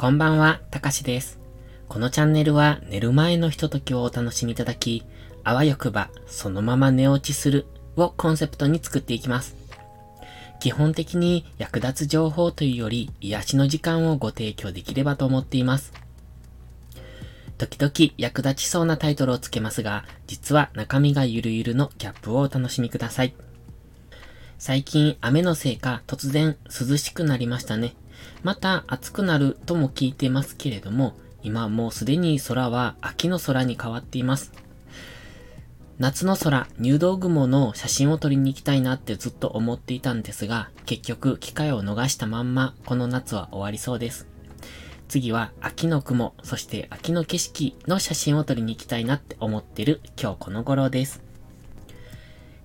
こんばんは、たかしです。このチャンネルは寝る前のひとときをお楽しみいただき、あわよくばそのまま寝落ちするをコンセプトに作っていきます。基本的に役立つ情報というより癒しの時間をご提供できればと思っています。時々役立ちそうなタイトルをつけますが、実は中身がゆるゆるのギャップをお楽しみください。最近雨のせいか突然涼しくなりましたね。また暑くなるとも聞いてますけれども、今もうすでに空は秋の空に変わっています。夏の空、入道雲の写真を撮りに行きたいなってずっと思っていたんですが、結局機会を逃したまんま、この夏は終わりそうです。次は秋の雲、そして秋の景色の写真を撮りに行きたいなって思ってる今日この頃です。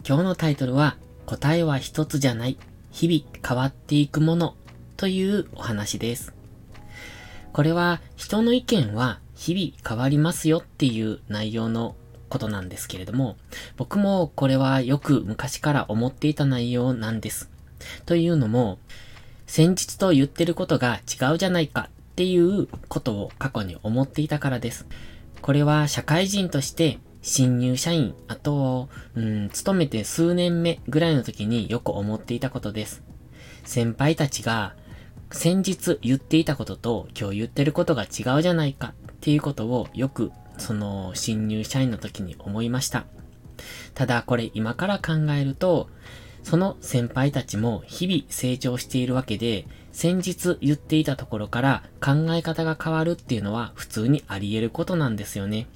今日のタイトルは、答えは一つじゃない、日々変わっていくものというお話です。これは人の意見は日々変わりますよっていう内容のことなんですけれども、僕もこれはよく昔から思っていた内容なんです。というのも、先日と言ってることが違うじゃないかっていうことを過去に思っていたからです。これは社会人として新入社員、あと、うん、勤めて数年目ぐらいの時によく思っていたことです。先輩たちが先日言っていたことと今日言ってることが違うじゃないかっていうことをよくその新入社員の時に思いました。ただこれ今から考えると、その先輩たちも日々成長しているわけで、先日言っていたところから考え方が変わるっていうのは普通にあり得ることなんですよね。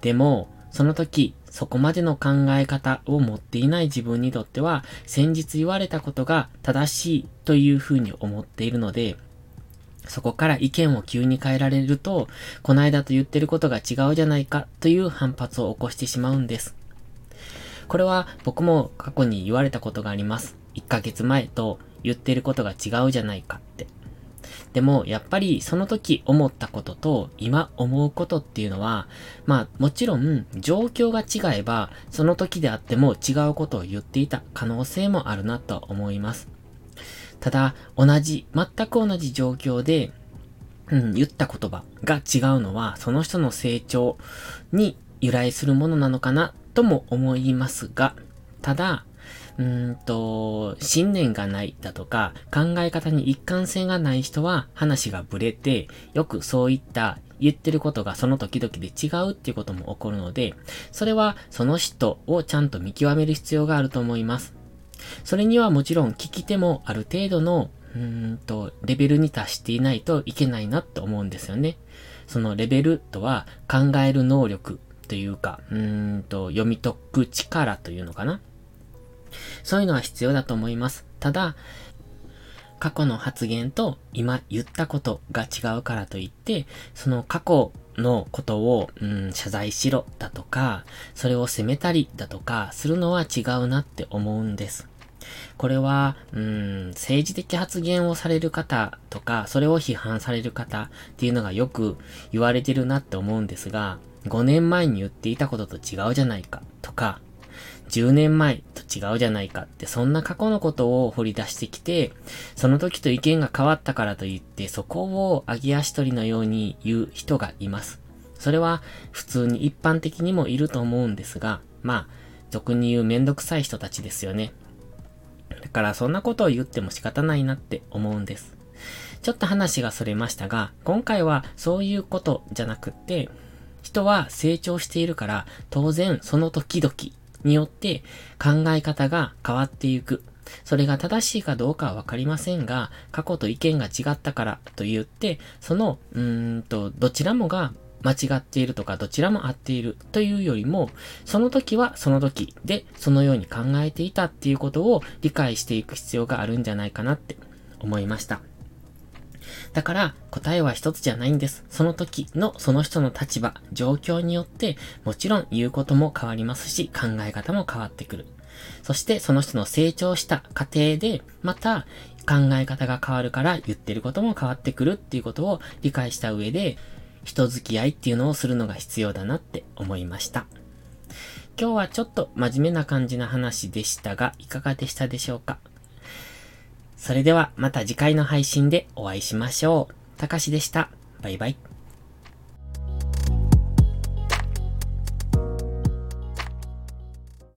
でも、その時、そこまでの考え方を持っていない自分にとっては、先日言われたことが正しいというふうに思っているので、そこから意見を急に変えられると、この間と言ってることが違うじゃないかという反発を起こしてしまうんです。これは僕も過去に言われたことがあります。1ヶ月前と言ってることが違うじゃないか。でも、やっぱりその時思ったことと今思うことっていうのは、まあもちろん状況が違えば、その時であっても違うことを言っていた可能性もあるなと思います。ただ、同じ、全く同じ状況で、うん、言った言葉が違うのは、その人の成長に由来するものなのかなとも思いますが、ただ、うんと、信念がないだとか、考え方に一貫性がない人は話がブレて、よくそういった言ってることがその時々で違うっていうことも起こるので、それはその人をちゃんと見極める必要があると思います。それにはもちろん聞き手もある程度のうーんと、レベルに達していないといけないなって思うんですよね。そのレベルとは考える能力というか、うーんと、読み解く力というのかな。そういうのは必要だと思います。ただ、過去の発言と今言ったことが違うからといって、その過去のことを、うん、謝罪しろだとか、それを責めたりだとかするのは違うなって思うんです。これは、うん、政治的発言をされる方とか、それを批判される方っていうのがよく言われてるなって思うんですが、5年前に言っていたことと違うじゃないかとか、10年前と違うじゃないかって、そんな過去のことを掘り出してきて、その時と意見が変わったからといって、そこを揚げ足取りのように言う人がいます。それは普通に一般的にもいると思うんですが、まあ、俗に言うめんどくさい人たちですよね。だからそんなことを言っても仕方ないなって思うんです。ちょっと話がそれましたが、今回はそういうことじゃなくって、人は成長しているから、当然その時々によって考え方が変わっていく。それが正しいかどうかはわかりませんが、過去と意見が違ったからと言って、その、うーんと、どちらもが間違っているとか、どちらも合っているというよりも、その時はその時で、そのように考えていたっていうことを理解していく必要があるんじゃないかなって思いました。だから答えは一つじゃないんです。その時のその人の立場、状況によってもちろん言うことも変わりますし考え方も変わってくる。そしてその人の成長した過程でまた考え方が変わるから言ってることも変わってくるっていうことを理解した上で人付き合いっていうのをするのが必要だなって思いました。今日はちょっと真面目な感じな話でしたが、いかがでしたでしょうか？それではまた次回の配信でお会いしましょう。たかしでした。バイバイ。